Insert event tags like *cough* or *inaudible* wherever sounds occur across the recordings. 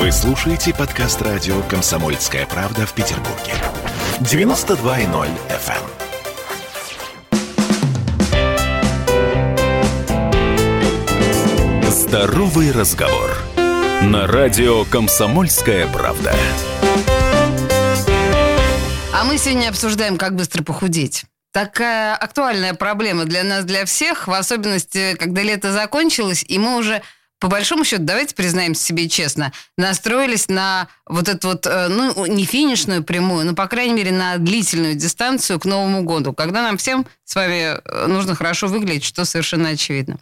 Вы слушаете подкаст радио «Комсомольская правда» в Петербурге. 92.0 FM. Здоровый разговор. На радио «Комсомольская правда». А мы сегодня обсуждаем, как быстро похудеть. Такая актуальная проблема для нас, для всех, в особенности, когда лето закончилось, и мы уже по большому счету, давайте признаемся себе честно, настроились на вот эту вот, э, ну, не финишную прямую, но, по крайней мере, на длительную дистанцию к Новому году, когда нам всем с вами э, нужно хорошо выглядеть, что совершенно очевидно.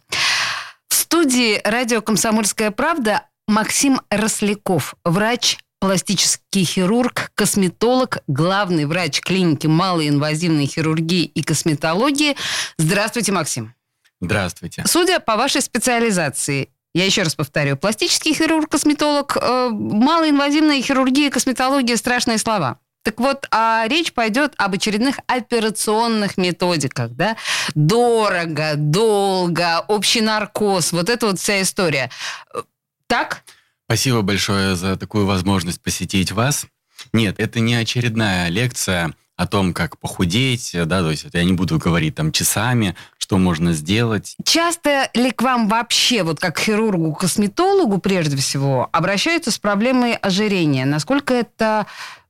В студии радио «Комсомольская правда» Максим Росляков, врач, пластический хирург, косметолог, главный врач клиники малоинвазивной хирургии и косметологии. Здравствуйте, Максим. Здравствуйте. Судя по вашей специализации, я еще раз повторю, пластический хирург, косметолог, э, малоинвазивная хирургия, косметология – страшные слова. Так вот, а речь пойдет об очередных операционных методиках, да? Дорого, долго, общий наркоз, вот эта вот вся история. Так? Спасибо большое за такую возможность посетить вас. Нет, это не очередная лекция о том, как похудеть, да, то есть я не буду говорить там часами, что можно сделать. Часто ли к вам вообще, вот как хирургу, косметологу прежде всего, обращаются с проблемой ожирения? Насколько это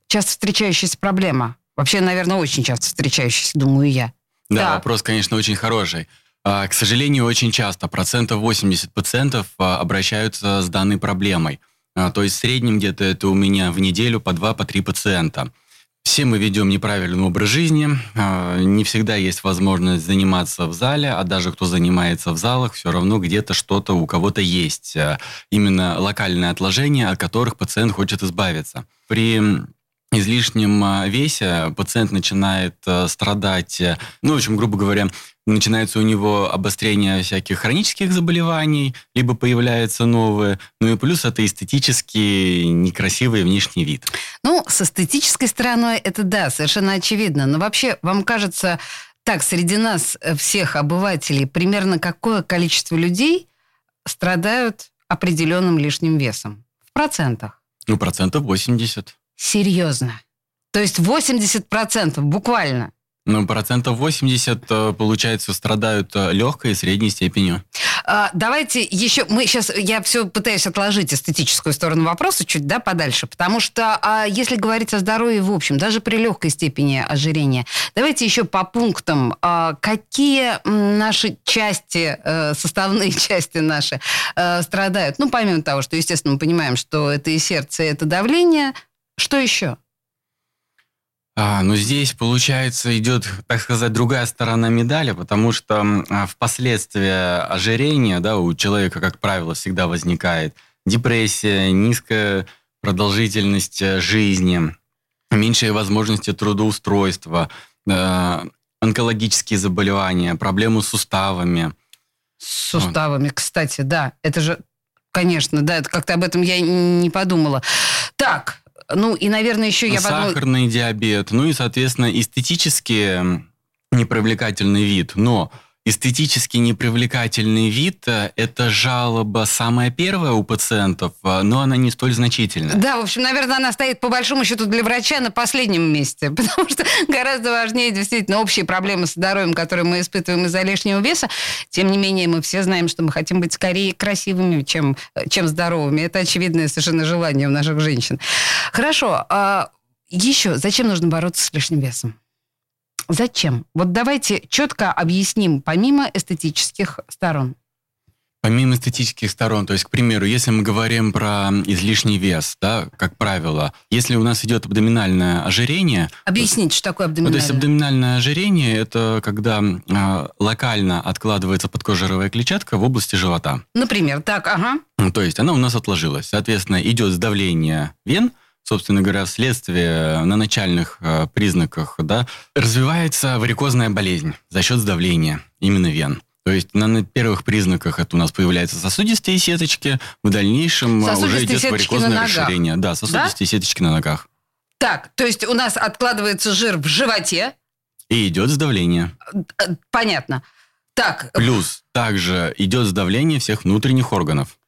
часто встречающаяся проблема? Вообще, наверное, очень часто встречающаяся, думаю я. Да, да. вопрос, конечно, очень хороший. А, к сожалению, очень часто, процентов 80 пациентов а, обращаются с данной проблемой. А, то есть в среднем где-то это у меня в неделю по 2-3 по пациента. Все мы ведем неправильный образ жизни, а, не всегда есть возможность заниматься в зале, а даже кто занимается в залах, все равно где-то что-то у кого-то есть. А, именно локальные отложения, от которых пациент хочет избавиться. При излишнем а, весе пациент начинает страдать, ну, в общем, грубо говоря, начинается у него обострение всяких хронических заболеваний, либо появляются новые, ну и плюс это эстетически некрасивый внешний вид. Ну, с эстетической стороной это да, совершенно очевидно. Но вообще, вам кажется, так, среди нас э, всех обывателей примерно какое количество людей страдают определенным лишним весом? В процентах? Ну, процентов 80. Серьезно? То есть 80 процентов буквально? Ну, процентов 80, э, получается, страдают э, легкой и средней степенью. А, давайте еще, мы сейчас, я все пытаюсь отложить эстетическую сторону вопроса чуть, да, подальше, потому что а, если говорить о здоровье в общем, даже при легкой степени ожирения, давайте еще по пунктам, а, какие наши части, а, составные *laughs* части наши а, страдают. Ну, помимо того, что, естественно, мы понимаем, что это и сердце, и это давление, что еще? А, ну, здесь, получается, идет, так сказать, другая сторона медали, потому что а, впоследствии ожирения да, у человека, как правило, всегда возникает депрессия, низкая продолжительность э, жизни, меньшие возможности трудоустройства, э, онкологические заболевания, проблемы с суставами. С суставами, кстати, да. Это же, конечно, да, это как-то об этом я не подумала. Так, ну и, наверное, еще я... Сахарный подумала... диабет, ну и, соответственно, эстетически непривлекательный вид. Но эстетически непривлекательный вид э, – это жалоба самая первая у пациентов, э, но она не столь значительная. Да, в общем, наверное, она стоит по большому счету для врача на последнем месте, *laughs* потому что гораздо важнее действительно общие проблемы с здоровьем, которые мы испытываем из-за лишнего веса. Тем не менее, мы все знаем, что мы хотим быть скорее красивыми, чем, чем здоровыми. Это очевидное совершенно желание у наших женщин. Хорошо. А еще, зачем нужно бороться с лишним весом? Зачем? Вот давайте четко объясним, помимо эстетических сторон. Помимо эстетических сторон, то есть, к примеру, если мы говорим про излишний вес, да, как правило, если у нас идет абдоминальное ожирение... Объясните, что такое абдоминальное? Ну, то есть абдоминальное ожирение – это когда э, локально откладывается подкожировая клетчатка в области живота. Например, так, ага. Ну, то есть она у нас отложилась. Соответственно, идет сдавление вен, собственно говоря, вследствие на начальных э, признаках, да, развивается варикозная болезнь за счет сдавления именно вен. То есть на первых признаках это у нас появляются сосудистые сеточки, в дальнейшем э, уже идет варикозное расширение. Да, сосудистые да? сеточки на ногах. Так, то есть у нас откладывается жир в животе. И идет сдавление. Э, понятно. Так. Плюс также идет сдавление всех внутренних органов.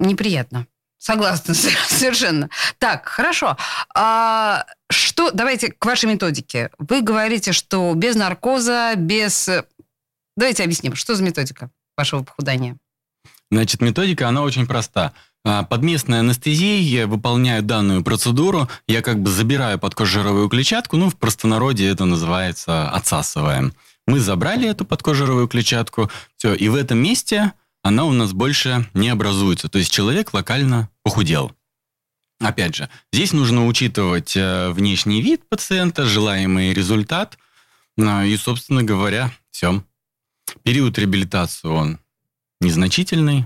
Неприятно. Согласна, *laughs* совершенно. Так, хорошо. А что, давайте к вашей методике. Вы говорите, что без наркоза, без... Давайте объясним, что за методика вашего похудания? Значит, методика, она очень проста. А, под местной анестезией я выполняю данную процедуру, я как бы забираю подкожировую клетчатку, ну, в простонародье это называется отсасываем. Мы забрали эту подкожировую клетчатку, все, и в этом месте она у нас больше не образуется. То есть человек локально похудел. Опять же, здесь нужно учитывать э, внешний вид пациента, желаемый результат. Ну, и, собственно говоря, все. Период реабилитации он незначительный.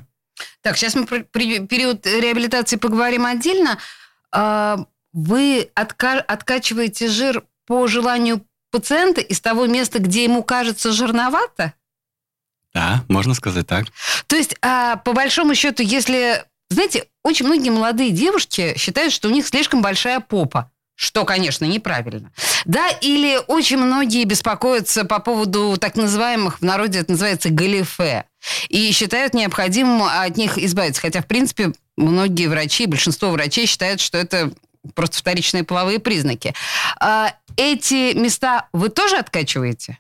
Так, сейчас мы про период реабилитации поговорим отдельно. А, вы отка откачиваете жир по желанию пациента из того места, где ему кажется жирновато? Да, можно сказать так. То есть, а, по большому счету, если... Знаете, очень многие молодые девушки считают, что у них слишком большая попа. Что, конечно, неправильно. Да, или очень многие беспокоятся по поводу так называемых, в народе это называется галифе, и считают необходимым от них избавиться. Хотя, в принципе, многие врачи, большинство врачей считают, что это просто вторичные половые признаки. А эти места вы тоже откачиваете?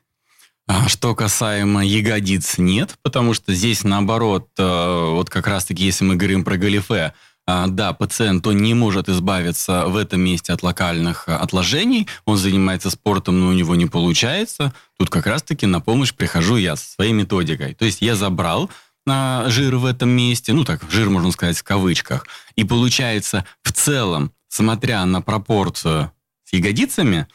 А что касаемо ягодиц, нет, потому что здесь наоборот, э, вот как раз-таки, если мы говорим про галифе, а, да, пациент, он не может избавиться в этом месте от локальных отложений, он занимается спортом, но у него не получается. Тут как раз-таки на помощь прихожу я со своей методикой. То есть я забрал а, жир в этом месте, ну так, жир можно сказать в кавычках, и получается в целом, смотря на пропорцию с ягодицами,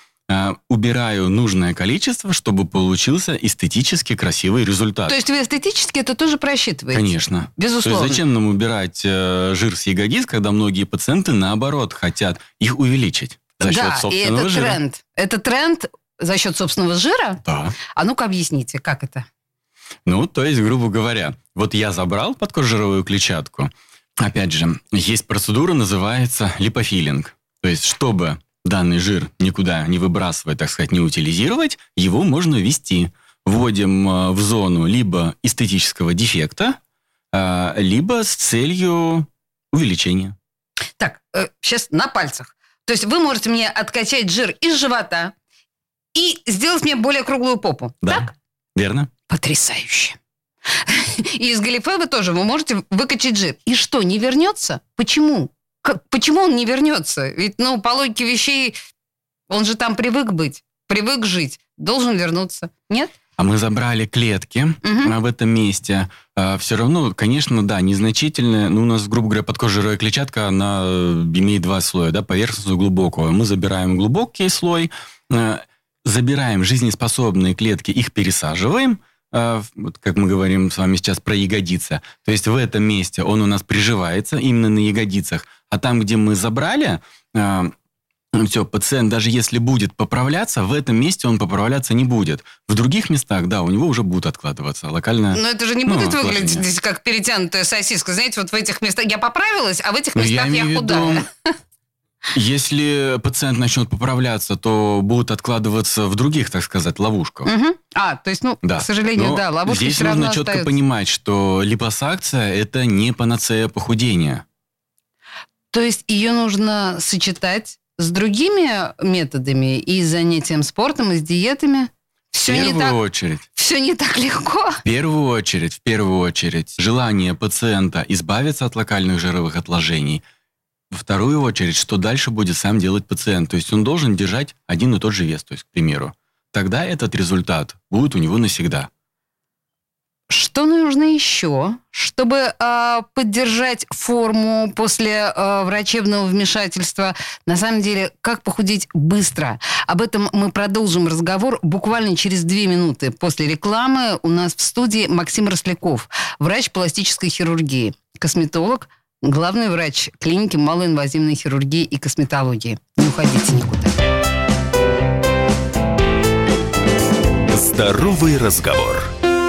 убираю нужное количество, чтобы получился эстетически красивый результат. То есть вы эстетически это тоже просчитываете? Конечно. Безусловно. То есть зачем нам убирать э, жир с ягодиц, когда многие пациенты, наоборот, хотят их увеличить за счет да, собственного и это жира? тренд. Это тренд за счет собственного жира? Да. А ну-ка объясните, как это? Ну, то есть, грубо говоря, вот я забрал подкожировую клетчатку. Опять же, есть процедура, называется липофилинг. То есть, чтобы данный жир никуда не выбрасывать, так сказать, не утилизировать, его можно ввести. Вводим э, в зону либо эстетического дефекта, э, либо с целью увеличения. Так, сейчас э, на пальцах. То есть вы можете мне откачать жир из живота и сделать мне более круглую попу. Да, так? верно. Потрясающе. *laughs* И из галифе вы тоже вы можете выкачать жир. И что, не вернется? Почему? Как, почему он не вернется? Ведь, ну, по логике вещей, он же там привык быть, привык жить, должен вернуться. Нет? А мы забрали клетки угу. в этом месте. А, все равно, конечно, да, незначительные. Ну, у нас, грубо говоря, подкожировая клетчатка, она э, имеет два слоя, да, поверхностную и глубокую. Мы забираем глубокий слой, э, забираем жизнеспособные клетки, их пересаживаем, а, вот как мы говорим с вами сейчас про ягодицы. То есть в этом месте он у нас приживается именно на ягодицах. А там, где мы забрали, а, все, пациент, даже если будет поправляться, в этом месте он поправляться не будет. В других местах, да, у него уже будут откладываться локально. Но это же не будет ну, выглядеть как перетянутая сосиска. Знаете, вот в этих местах я поправилась, а в этих местах я, я худая. Виду, если пациент начнет поправляться, то будут откладываться в других, так сказать, ловушках. Угу. А, то есть, ну, да. к сожалению, Но да, ловушки Здесь все нужно равно четко остаются. понимать, что липосакция – это не панацея похудения. То есть ее нужно сочетать с другими методами и занятием спортом, и с диетами? Все в первую не так, очередь. Все не так легко. В первую очередь, в первую очередь, желание пациента избавиться от локальных жировых отложений – во вторую очередь, что дальше будет сам делать пациент. То есть он должен держать один и тот же вес, то есть, к примеру. Тогда этот результат будет у него навсегда. Что нужно еще, чтобы э, поддержать форму после э, врачебного вмешательства? На самом деле, как похудеть быстро? Об этом мы продолжим разговор буквально через две минуты после рекламы. У нас в студии Максим Росляков, врач пластической хирургии, косметолог, главный врач клиники малоинвазивной хирургии и косметологии. Не уходите никуда. Здоровый разговор.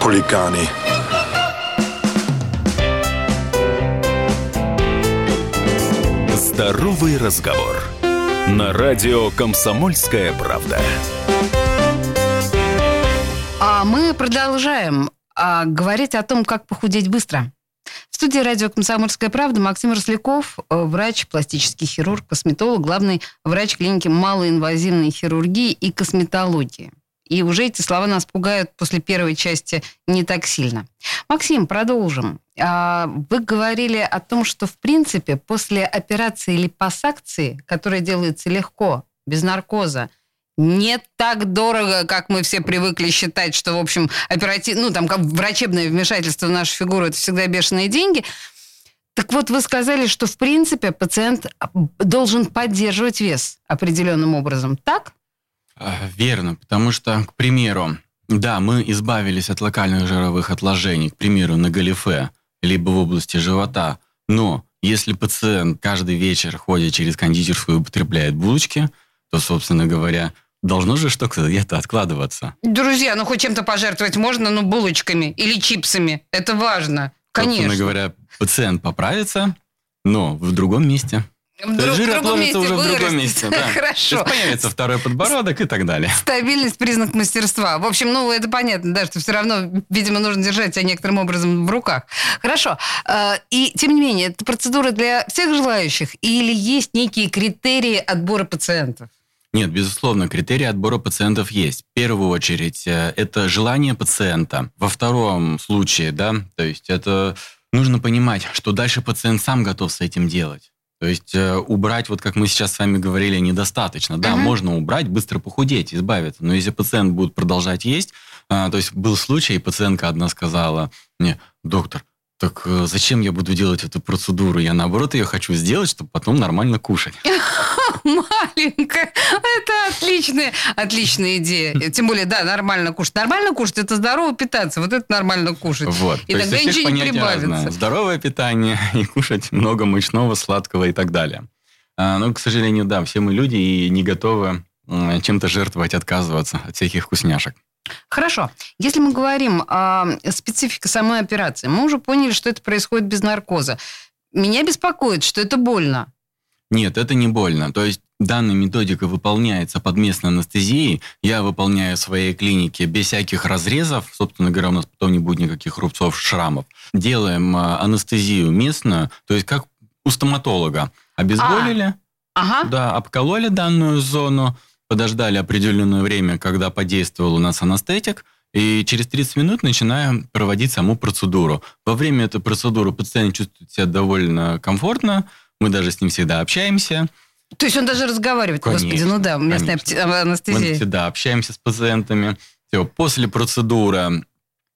Хулиганы. Здоровый разговор. На радио «Комсомольская правда». А мы продолжаем а, говорить о том, как похудеть быстро. В студии радио «Комсомольская правда» Максим Росляков, э, врач, пластический хирург, косметолог, главный врач клиники малоинвазивной хирургии и косметологии. И уже эти слова нас пугают после первой части не так сильно. Максим, продолжим. А, вы говорили о том, что, в принципе, после операции липосакции, которая делается легко, без наркоза, не так дорого, как мы все привыкли считать, что, в общем, оператив... ну, там, как врачебное вмешательство в нашу фигуру – это всегда бешеные деньги. Так вот, вы сказали, что, в принципе, пациент должен поддерживать вес определенным образом. Так? А, Верно, потому что, к примеру, да, мы избавились от локальных жировых отложений, к примеру, на галифе, либо в области живота, но если пациент каждый вечер ходит через кондитерскую и употребляет булочки, то, собственно говоря, должно же что-то где-то откладываться. Друзья, ну хоть чем-то пожертвовать можно, ну булочками или чипсами. Это важно. Конечно. Собственно говоря, пациент поправится, но в другом месте. Друг- жир в другом отложится месте уже в другом месте. *laughs* Да. Хорошо. То есть появится второй подбородок и так далее. Стабильность – признак мастерства. В общем, ну, это понятно, да, что все равно, видимо, нужно держать себя некоторым образом в руках. Хорошо. Э, И, тем не менее, это процедура для всех желающих или есть некие критерии отбора пациентов? Нет, безусловно, критерии отбора пациентов есть. В первую очередь, э, это желание пациента. Во втором случае, да, то есть это нужно понимать, что дальше пациент сам готов с этим делать. То есть э, убрать, вот как мы сейчас с вами говорили, недостаточно. Да, Мгм. можно убрать, быстро похудеть, избавиться. Но если пациент будет продолжать есть, а, то есть был случай, пациентка одна сказала мне, доктор, так э, зачем я буду делать эту процедуру? Я наоборот ее хочу сделать, чтобы потом нормально кушать. *laughs* Маленькая. Это отличная, отличная идея. Тем более, да, нормально кушать. Нормально кушать – это здорово питаться. Вот это нормально кушать. Вот. И То есть тогда всех ничего не прибавится. Здоровое питание *laughs* и кушать много мучного, сладкого и так далее. А, но, к сожалению, да, все мы люди и не готовы чем-то жертвовать, отказываться от всяких вкусняшек. Хорошо. Если мы говорим о специфике самой операции, мы уже поняли, что это происходит без наркоза. Меня беспокоит, что это больно. Нет, это не больно. То есть данная методика выполняется под местной анестезией. Я выполняю в своей клинике без всяких разрезов. Собственно говоря, у нас потом не будет никаких рубцов, шрамов. Делаем а, анестезию местную, то есть как у стоматолога. Обезболили, Ага. да, обкололи данную зону, подождали определенное время, когда подействовал у нас анестетик, и через 30 минут начинаем проводить саму процедуру. Во время этой процедуры пациент чувствует себя довольно комфортно, мы даже с ним всегда общаемся. То есть он даже разговаривает. Господи, Конечно, ну да, местная апте- Мы анестезия. всегда общаемся с пациентами. Все, после процедуры,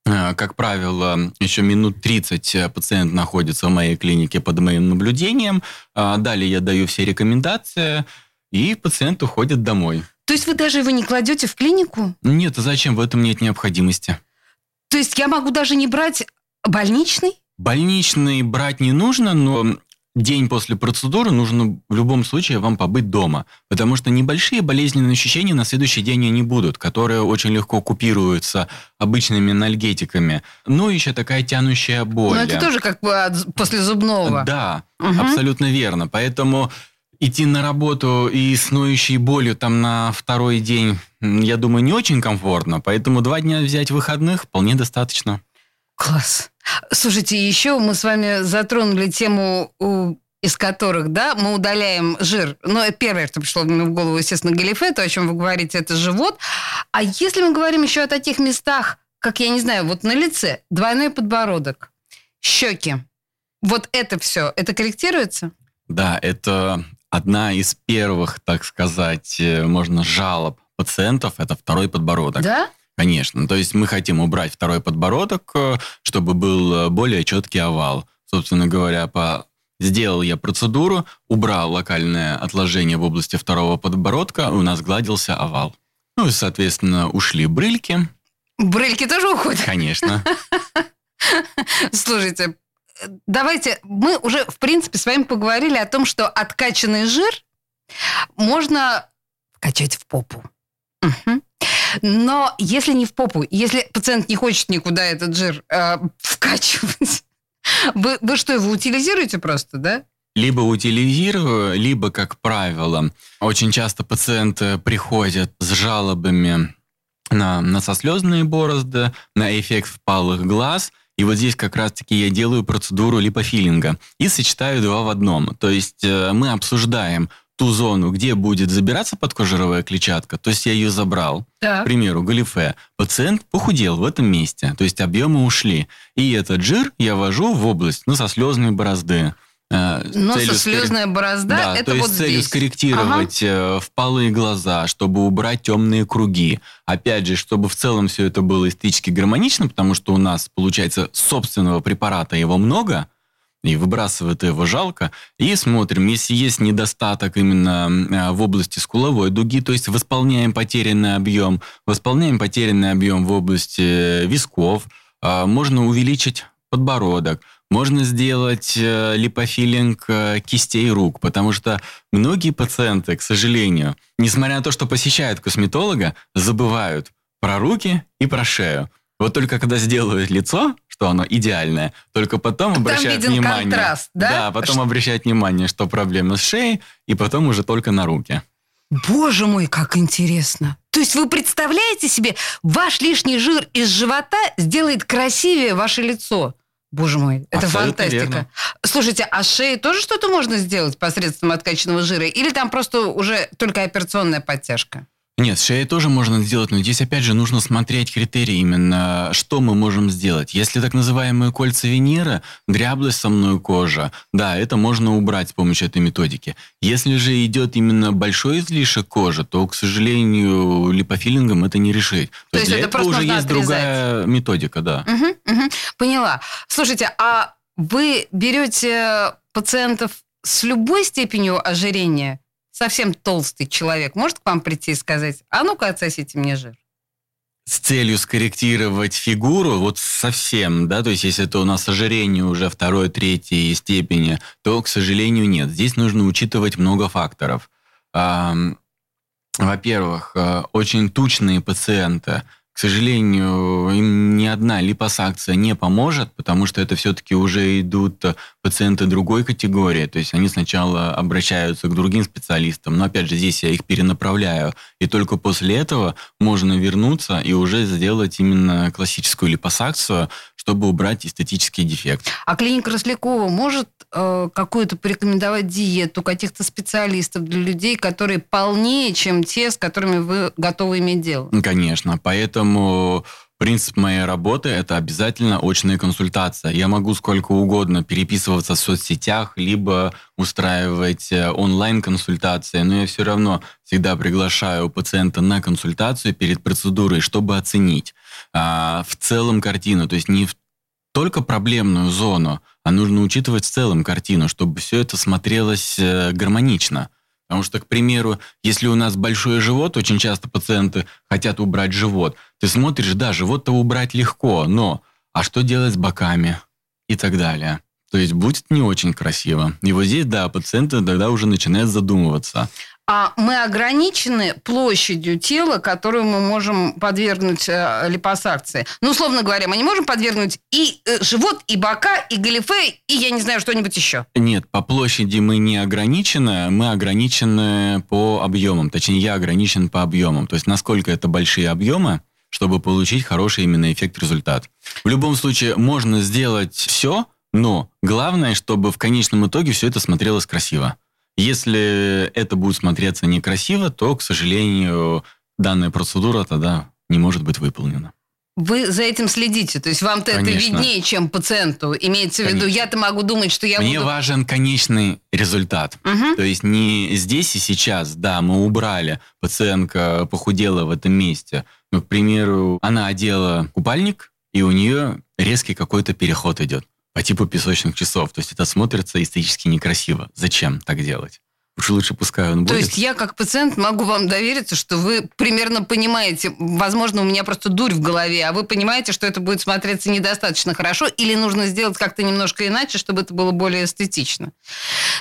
э, как правило, еще минут 30 э, пациент находится в моей клинике под моим наблюдением. А Далее я даю все рекомендации, и пациент уходит домой. То есть вы даже его не кладете в клинику? Нет, а зачем? В этом нет необходимости. То есть я могу даже не брать больничный? Больничный брать не нужно, но день после процедуры нужно в любом случае вам побыть дома. Потому что небольшие болезненные ощущения на следующий день они будут, которые очень легко купируются обычными анальгетиками. Но еще такая тянущая боль. Ну, это тоже как бы от- после зубного. Да, Мгм. абсолютно верно. Поэтому идти на работу и с ноющей болью там на второй день, я думаю, не очень комфортно. Поэтому два дня взять выходных вполне достаточно. Класс. Слушайте, еще мы с вами затронули тему, из которых, да, мы удаляем жир. Ну, это первое, что пришло мне в голову, естественно, галифе, то, о чем вы говорите, это живот. А если мы говорим еще о таких местах, как, я не знаю, вот на лице, двойной подбородок, щеки, вот это все, это корректируется? Да, это одна из первых, так сказать, э, можно жалоб пациентов – это второй подбородок. Да? Конечно. То есть мы хотим убрать второй подбородок, э, чтобы был э, более четкий овал. Собственно говоря, по... сделал я процедуру, убрал локальное отложение в области второго подбородка, у нас гладился овал. Ну и, соответственно, ушли брыльки. Брыльки тоже уходят? Конечно. *laughs* Слушайте, давайте, мы уже, в принципе, с вами поговорили о том, что откачанный жир можно качать в попу. Мгм. Но если не в попу, если пациент не хочет никуда этот жир э, вкачивать, *laughs* вы, вы что, его утилизируете просто, да? Либо утилизирую, либо, как правило, очень часто пациенты приходят с жалобами на носослезные борозды, на эффект впалых глаз. И вот здесь как раз-таки я делаю процедуру липофилинга и сочетаю два в одном. То есть э, мы обсуждаем ту зону, где будет забираться подкожировая клетчатка, то есть я ее забрал. К примеру, галифе. Пациент похудел в этом месте, то есть объемы ушли. И этот жир я ввожу в область носослезной борозды. Э, с целью Носослезная борозда да, это то есть вот целью здесь. скорректировать э, впалые глаза, чтобы убрать темные круги. Опять же, чтобы в целом все это было эстетически гармонично, потому что у нас, получается, собственного препарата его много, и выбрасывать его жалко. И смотрим, если есть недостаток именно э, в области скуловой дуги, то есть восполняем потерянный объем, восполняем потерянный объем в области э, висков, э, можно увеличить подбородок, можно сделать э, липофилинг э, кистей рук, потому что многие пациенты, к сожалению, несмотря на то, что посещают косметолога, забывают про руки и про шею. Вот только когда сделают лицо, что оно идеальное, только потом Там обращают виден внимание. контраст, да? потом Ш- обращают внимание, что проблемы с шеей, и потом уже только на руки. Боже мой, как интересно. То есть вы представляете себе, ваш лишний жир из живота сделает красивее ваше лицо. Боже мой, это Абсолютно фантастика. верно. Слушайте, а шеей тоже что-то можно сделать посредством откачанного жира? Или там просто уже только операционная подтяжка? Нет, с шеей тоже можно сделать, но здесь опять же нужно смотреть критерии именно, что мы можем сделать. Если так называемые кольца Венеры, дряблость самой кожи, да, это можно убрать с помощью этой методики. Если же идет именно большой излишек кожи, то, к сожалению, липофилингом это не решить. То есть для это этого просто уже есть другая методика, да. Мгм, мгм. Поняла. Слушайте, а вы берете пациентов с любой степенью ожирения? Совсем толстый человек может к вам прийти и сказать, а ну-ка отсосите мне жир? с целью скорректировать фигуру, вот совсем, да, то есть если это у нас ожирение уже второй, третьей степени, то, к сожалению, нет. Здесь нужно учитывать много факторов. Во-первых, э, очень тучные пациенты, к сожалению, им ни одна липосакция не поможет, потому что это все-таки уже идут пациенты другой категории. То есть они сначала обращаются к другим специалистам, но опять же здесь я их перенаправляю. И только после этого можно вернуться и уже сделать именно классическую липосакцию, чтобы убрать эстетический дефект. А клиника Рослякова может э, какую-то порекомендовать диету каких-то специалистов для людей, которые полнее, чем те, с которыми вы готовы иметь дело? Конечно, поэтому принцип моей работы – это обязательно очная консультация. Я могу сколько угодно переписываться в соцсетях, либо устраивать э, онлайн-консультации, но я все равно всегда приглашаю пациента на консультацию перед процедурой, чтобы оценить а, в целом картину, то есть не в только проблемную зону, а нужно учитывать в целом картину, чтобы все это смотрелось э, гармонично. Потому что, к примеру, если у нас большой живот, очень часто пациенты хотят убрать живот. Ты смотришь, да, живот-то убрать легко, но а что делать с боками и так далее? То есть будет не очень красиво. И вот здесь, да, пациенты тогда уже начинают задумываться. А мы ограничены площадью тела, которую мы можем подвергнуть э, липосакции. Ну, условно говоря, мы не можем подвергнуть и э, живот, и бока, и галифе, и я не знаю, что-нибудь еще. Нет, по площади мы не ограничены, мы ограничены по объемам. Точнее, я ограничен по объемам. То есть, насколько это большие объемы, чтобы получить хороший именно эффект-результат. В любом случае, можно сделать все, но главное, чтобы в конечном итоге все это смотрелось красиво. Если это будет смотреться некрасиво, то, к сожалению, данная процедура тогда не может быть выполнена. вы за этим следите, то есть вам-то это Конечно. виднее, чем пациенту. Имеется в виду, Конечно. я-то могу думать, что я Мне буду... важен конечный результат. Мгм. То есть не здесь и сейчас, да, мы убрали, пациентка похудела в этом месте. Но, к примеру, она одела купальник, и у нее резкий какой-то переход идет по типу песочных часов. То есть это смотрится эстетически некрасиво. Зачем так делать? Уж лучше пускай он То будет. есть я как пациент могу вам довериться, что вы примерно понимаете, возможно, у меня просто дурь в голове, а вы понимаете, что это будет смотреться недостаточно хорошо или нужно сделать как-то немножко иначе, чтобы это было более эстетично.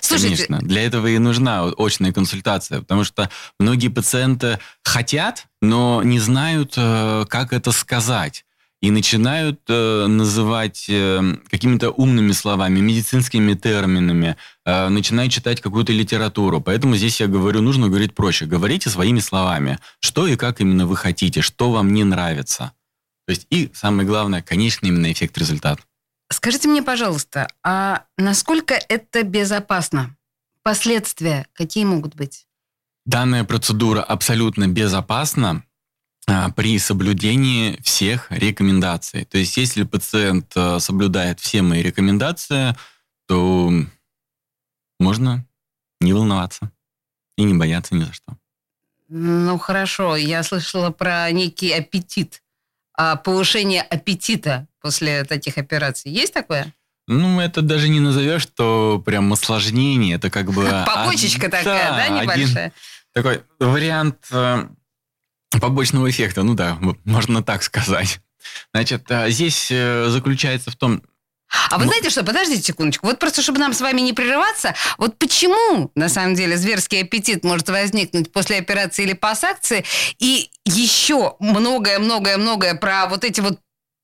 Слушайте, Конечно. Для этого и нужна очная консультация, потому что многие пациенты хотят, но не знают, э, как это сказать. И начинают э, называть э, какими-то умными словами, медицинскими терминами, э, начинают читать какую-то литературу. Поэтому здесь я говорю, нужно говорить проще. Говорите своими словами, что и как именно вы хотите, что вам не нравится. То есть и самое главное, конечный именно эффект-результат. скажите мне, пожалуйста, а насколько это безопасно? Последствия какие могут быть? Данная процедура абсолютно безопасна при соблюдении всех рекомендаций. То есть, если пациент а, соблюдает все мои рекомендации, то можно не волноваться и не бояться ни за что. Ну, хорошо, я слышала про некий аппетит. А повышение аппетита после таких операций. Есть такое? Ну, это даже не назовешь, что прям осложнение. Это как бы... *laughs* Побочечка такая, да, небольшая? такой вариант э, *laughs* побочного эффекта. Ну да, можно так сказать. Значит, а, здесь э, заключается в том, А вы Ну- знаете что, подождите секундочку. Вот просто, чтобы нам с вами не прерываться, вот почему, на самом деле, зверский аппетит может возникнуть после операции или пассакции, и еще многое-многое-многое про вот эти вот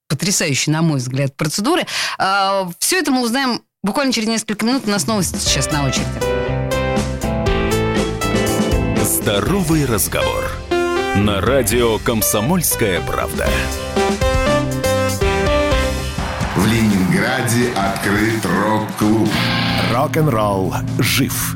потрясающие, на мой взгляд, процедуры, все это мы узнаем буквально через несколько минут. У нас новости сейчас на очереди. Здоровый разговор. На радио «Комсомольская правда». В Ленинграде открыт рок-клуб. Рок-н-ролл жив.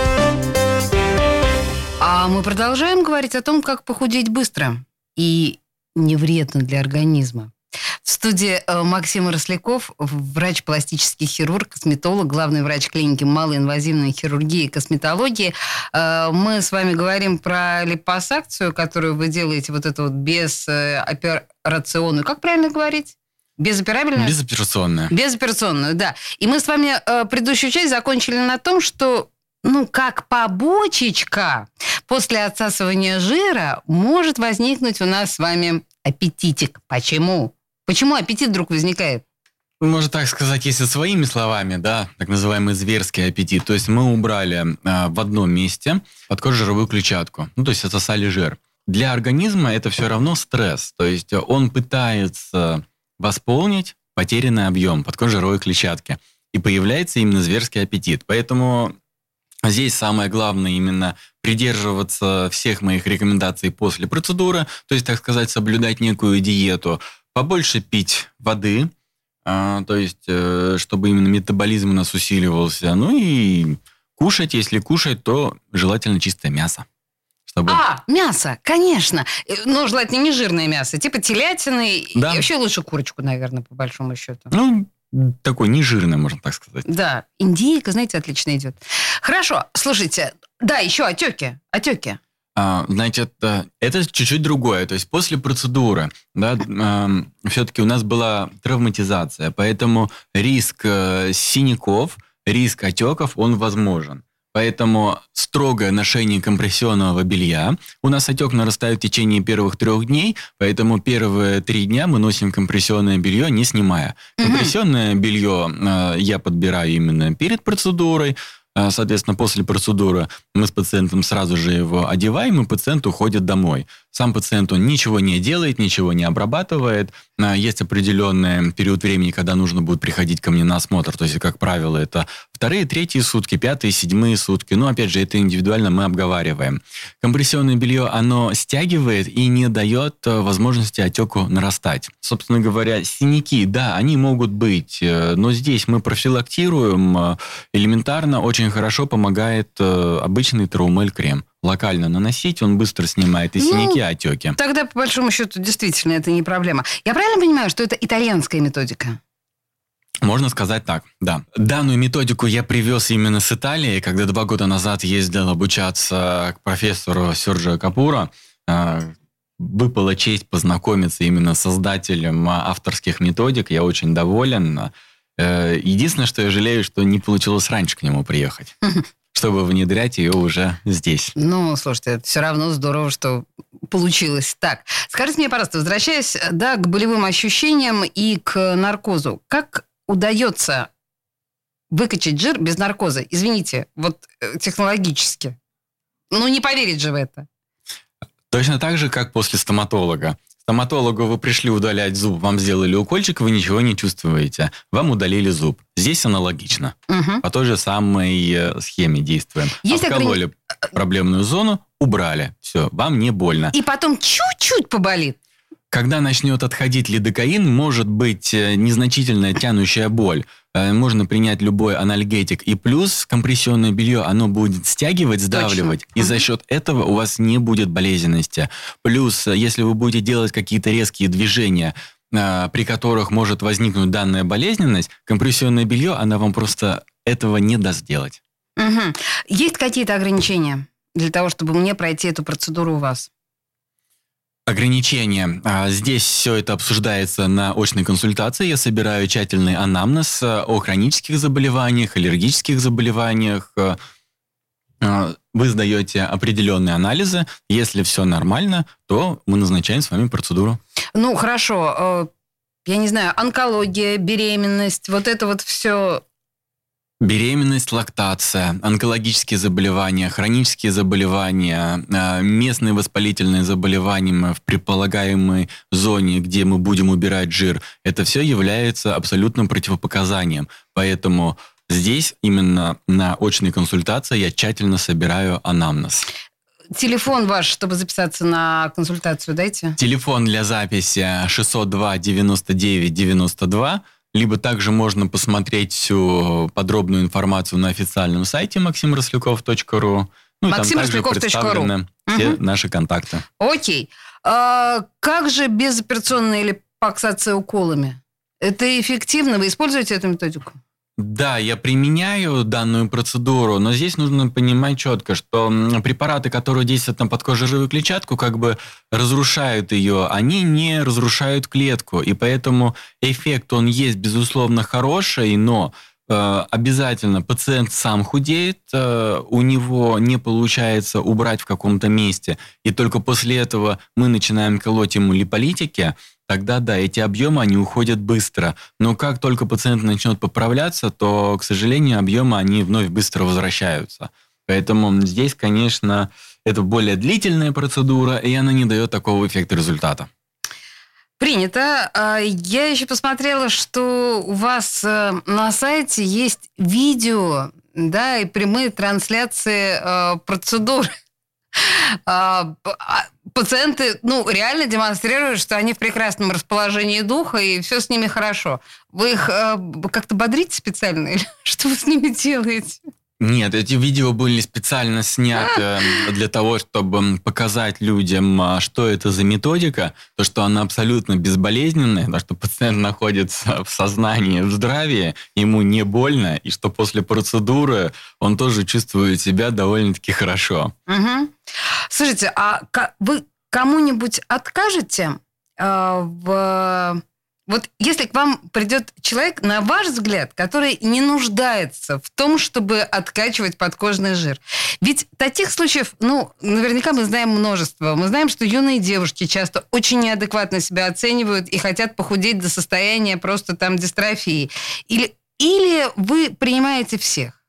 А мы продолжаем говорить о том, как похудеть быстро и не вредно для организма. В студии э, Максим Росляков, врач-пластический хирург, косметолог, главный врач клиники малоинвазивной хирургии и косметологии. Э, Мы с вами говорим про липосакцию, которую вы делаете вот эту вот безоперационную. Как правильно говорить? Безоперабельную? безоперационное. Безоперационную, да. И мы с вами э, предыдущую часть закончили на том, что ну, как побочечка после отсасывания жира может возникнуть у нас с вами аппетитик. Почему? Почему аппетит вдруг возникает? Можно так сказать, если своими словами, да, так называемый зверский аппетит. То есть мы убрали э, в одном месте подкожировую клетчатку, ну, то есть отсосали жир. Для организма это все равно стресс. То есть он пытается восполнить потерянный объем подкожировой клетчатки. И появляется именно зверский аппетит. Поэтому здесь самое главное именно придерживаться всех моих рекомендаций после процедуры, то есть, так сказать, соблюдать некую диету, побольше пить воды, а, то есть, э, чтобы именно метаболизм у нас усиливался, ну и кушать, если кушать, то желательно чистое мясо. Чтобы... А, мясо, конечно. Э, Но желательно не жирное мясо, типа телятины. Да. И вообще лучше курочку, наверное, по большому счету. Ну, такой нежирный, можно так сказать. Да, индейка, знаете, отлично идет. Хорошо, слушайте, да, еще отеки, отеки. А, Значит, э, это чуть-чуть другое. То есть после процедуры, да, все-таки у нас была травматизация, поэтому риск э, синяков, риск отеков, он возможен. Поэтому строгое ношение компрессионного белья. У нас отек нарастает в течение первых трех дней, поэтому первые три дня мы носим компрессионное белье, не снимая. Компрессионное белье э, я подбираю именно перед процедурой. Э, Соответственно, после процедуры мы с пациентом сразу же его одеваем, и пациент уходит домой. Сам пациент, он ничего не делает, ничего не обрабатывает. Э, Есть определенный период времени, когда нужно будет приходить ко мне на осмотр. То есть, как правило, это вторые, третьи сутки, пятые, седьмые сутки. Но, опять же, это индивидуально мы обговариваем. Компрессионное белье, оно стягивает и не дает э, возможности отеку нарастать. Собственно говоря, синяки, да, они могут быть, э, но здесь мы профилактируем э, элементарно, очень хорошо помогает обычный траумель крем. Локально наносить, он быстро снимает и Ну, синяки, и отеки. Тогда, по большому счету, действительно, это не проблема. Я правильно понимаю, что это итальянская методика? Можно сказать так, да. Данную методику я привез именно с Италии, когда два года назад ездил обучаться к профессору Серджио Капура. Выпала честь познакомиться именно с создателем авторских методик. Я очень доволен. Э, Единственное, что я жалею, что не получилось раньше к нему приехать, *laughs* чтобы внедрять ее уже здесь. Ну, слушайте, это все равно здорово, что получилось так. Скажите мне, пожалуйста, возвращаясь да, к болевым ощущениям и к наркозу, как удается выкачать жир без наркоза? Извините, вот э, технологически. Ну, не поверить же в это. Точно так же, как после стоматолога. Стоматологу вы пришли удалять зуб, вам сделали укольчик, вы ничего не чувствуете. Вам удалили зуб. Здесь аналогично. Мгм. По той же самой э, схеме действуем. Есть Обкололи проблемную зону, убрали. Все, вам не больно. И потом чуть-чуть поболит. Когда начнет отходить лидокаин, может быть э, незначительная тянущая боль. Э, Можно принять любой анальгетик. И плюс компрессионное белье, оно будет стягивать, сдавливать. И за счет этого у вас не будет болезненности. Плюс, э, если вы будете делать какие-то резкие движения, при которых может возникнуть данная болезненность, компрессионное белье, она вам просто этого не даст делать. Мгм. Есть какие-то ограничения для того, чтобы мне пройти эту процедуру у вас? Ограничения. А, Здесь все это обсуждается на очной консультации. Я собираю тщательный анамнез э, о хронических заболеваниях, аллергических заболеваниях. Э, Вы сдаете определенные анализы. Если все нормально, то мы назначаем с вами процедуру. Ну, хорошо. э, Я не знаю, онкология, беременность, вот это вот все. Беременность, лактация, онкологические заболевания, хронические заболевания, э, местные воспалительные заболевания в предполагаемой зоне, где мы будем убирать жир, это все является абсолютным противопоказанием. Поэтому здесь именно на очной консультации я тщательно собираю анамнез. Телефон ваш, чтобы записаться на консультацию, дайте. Телефон для записи 602 99 92, либо также можно посмотреть всю подробную информацию на официальном сайте максимросляков.ру. Ну, и там также все Мгм. наши контакты. Окей. А как же безоперационная липоксация уколами? Это эффективно? Вы используете эту методику? Да, я применяю данную процедуру, но здесь нужно понимать четко, что препараты, которые действуют на подкожировую клетчатку, как бы разрушают ее, они не разрушают клетку, и поэтому эффект, он есть, безусловно, хороший, но обязательно пациент сам худеет, э, у него не получается убрать в каком-то месте, и только после этого мы начинаем колоть ему липолитики, тогда да, эти объемы, они уходят быстро. Но как только пациент начнет поправляться, то, к сожалению, объемы, они вновь быстро возвращаются. Поэтому здесь, конечно, это более длительная процедура, и она не дает такого эффекта результата. Принято. А, Я еще посмотрела, что у вас э, на сайте есть видео, да, и прямые трансляции э, процедур. *laughs* А, а, Пациенты, ну, реально демонстрируют, что они в прекрасном расположении духа, и все с ними хорошо. Вы их э, как-то бодрите специально? Или *laughs* что вы с ними делаете? Нет, эти видео были специально сняты для того, чтобы показать людям, а, что это за методика, то, что она абсолютно безболезненная, то, что пациент находится в сознании, в здравии, ему не больно, и что после процедуры он тоже чувствует себя довольно-таки хорошо. Угу. Слушайте, а вы кому-нибудь откажете э, в вот если к вам придет человек, на ваш взгляд, который не нуждается в том, чтобы откачивать подкожный жир. Ведь таких случаев, ну, наверняка мы знаем множество. Мы знаем, что юные девушки часто очень неадекватно себя оценивают и хотят похудеть до состояния просто там дистрофии. Или, или вы принимаете всех?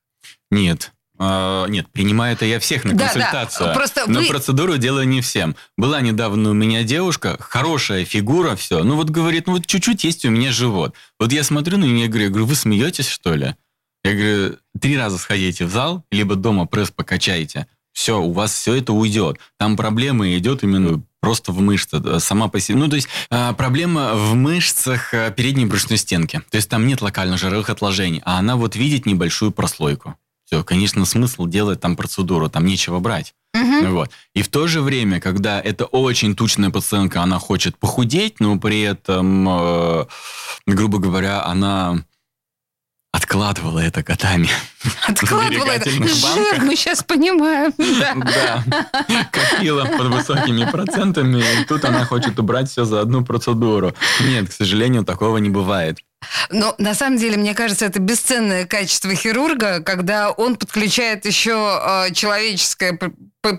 Нет. А, нет, принимаю это я всех на консультацию. Да, просто но вы... процедуру делаю не всем. Была недавно у меня девушка, хорошая фигура, все. Ну вот говорит, ну вот чуть-чуть есть у меня живот. Вот я смотрю на нее, говорю, говорю, вы смеетесь, что ли? Я говорю, три раза сходите в зал, либо дома пресс покачайте. Все, у вас все это уйдет. Там проблема идет именно просто в мышце, сама по себе. Ну, то есть а, проблема в мышцах а, передней брюшной стенки. То есть там нет локально жировых отложений, а она вот видит небольшую прослойку все, конечно, смысл делать там процедуру, там нечего брать. Угу. Вот. И в то же время, когда это очень тучная пациентка, она хочет похудеть, но при этом, э, грубо говоря, она откладывала это годами. *laughs* Откладывала это. Жир, мы сейчас понимаем. *laughs* Да. Копила под высокими процентами, и тут она хочет убрать все за одну процедуру. Нет, к сожалению, такого не бывает. Но на самом деле, мне кажется, это бесценное качество хирурга, когда он подключает еще э, человеческое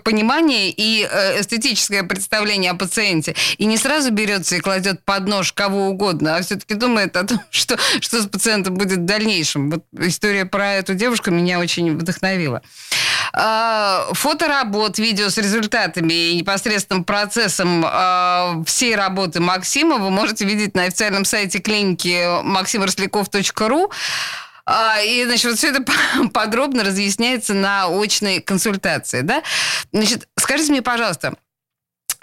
понимание и э, эстетическое представление о пациенте. И не сразу берется и кладет под нож кого угодно, а все-таки думает о том, *laughs* что, что с пациентом будет в дальнейшем. Вот история про эту девушку меня очень вдохновила. А, фоторабот, видео с результатами и непосредственным процессом а, всей работы Максима вы можете видеть на официальном сайте клиники максимросляков.ру. А, и, значит, вот все это *laughs* подробно разъясняется на очной консультации, да? Значит, скажите мне, пожалуйста,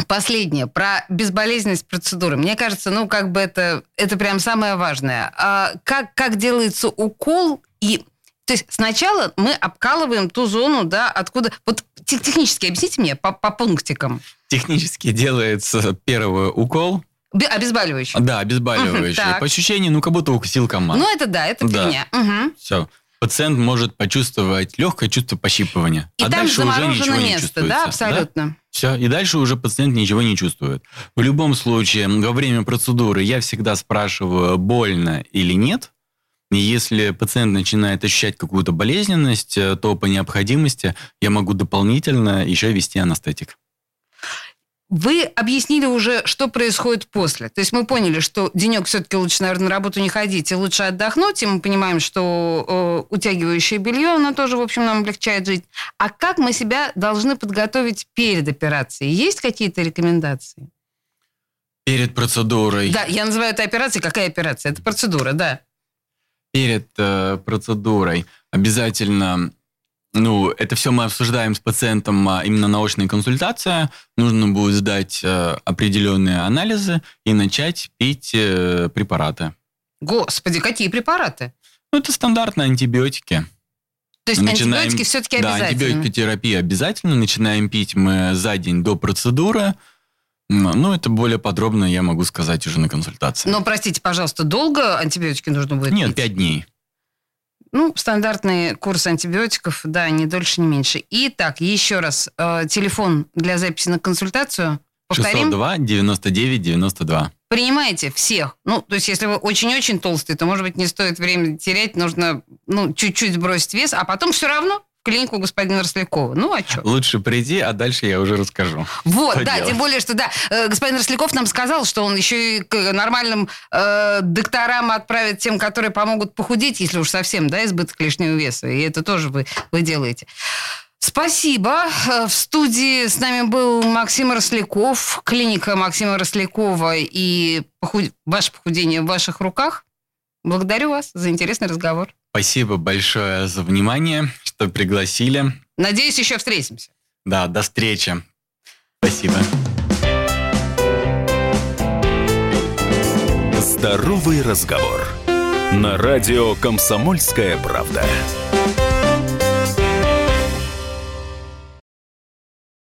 последнее, про безболезненность процедуры. Мне кажется, ну, как бы это, это прям самое важное. А как, как делается укол и то есть сначала мы обкалываем ту зону, да, откуда... Вот технически объясните мне по, по пунктикам. Технически делается первый укол, Обезболивающий. Да, обезболивающий. Угу, По ощущению, ну, как будто укусил комар. Ну, это да, это да. фигня. Угу. Все. Пациент может почувствовать легкое чувство пощипывания. И а там дальше уже ничего место, не чувствуется. Да, абсолютно. Да? Все. И дальше уже пациент ничего не чувствует. В любом случае, во время процедуры я всегда спрашиваю, больно или нет. Если пациент начинает ощущать какую-то болезненность, э, то по необходимости я могу дополнительно еще ввести анестетик. Вы объяснили уже, что происходит после. То есть мы поняли, что денек все-таки лучше, наверное, на работу не ходить и лучше отдохнуть. И мы понимаем, что э, утягивающее белье, оно тоже, в общем, нам облегчает жизнь. А как мы себя должны подготовить перед операцией? Есть какие-то рекомендации? Перед процедурой. Да, я называю это операцией. Какая операция? Это процедура, да. Перед э, процедурой обязательно ну, это все мы обсуждаем с пациентом а, именно научная консультация. Нужно будет сдать э, определенные анализы и начать пить э, препараты. Господи, какие препараты? Ну, это стандартные антибиотики. То есть Начинаем, антибиотики все-таки обязательно? Да, антибиотикотерапия обязательно. Начинаем пить мы за день до процедуры. Ну, это более подробно я могу сказать уже на консультации. Но, простите, пожалуйста, долго антибиотики нужно будет Нет, пить? пять дней. Ну, стандартный курс антибиотиков, да, не дольше, не меньше. Итак, еще раз, э, телефон для записи на консультацию. Повторим. 602 99 92. Принимаете всех. Ну, то есть, если вы очень-очень толстый, то, может быть, не стоит время терять, нужно, ну, чуть-чуть сбросить вес, а потом все равно клинику господина Рослякова. Ну, а что? Лучше приди, а дальше я уже расскажу. Вот, да, делать. тем более, что, да, э, господин Росляков нам сказал, что он еще и к нормальным э, докторам отправит тем, которые помогут похудеть, если уж совсем, да, избыток лишнего веса. И это тоже вы, вы делаете. Спасибо. Э, в студии с нами был Максим Росляков, клиника Максима Рослякова и похуд... ваше похудение в ваших руках. Благодарю вас за интересный разговор. Спасибо большое за внимание, что пригласили. Надеюсь, еще встретимся. Да, до встречи. Спасибо. Здоровый разговор. На радио «Комсомольская правда».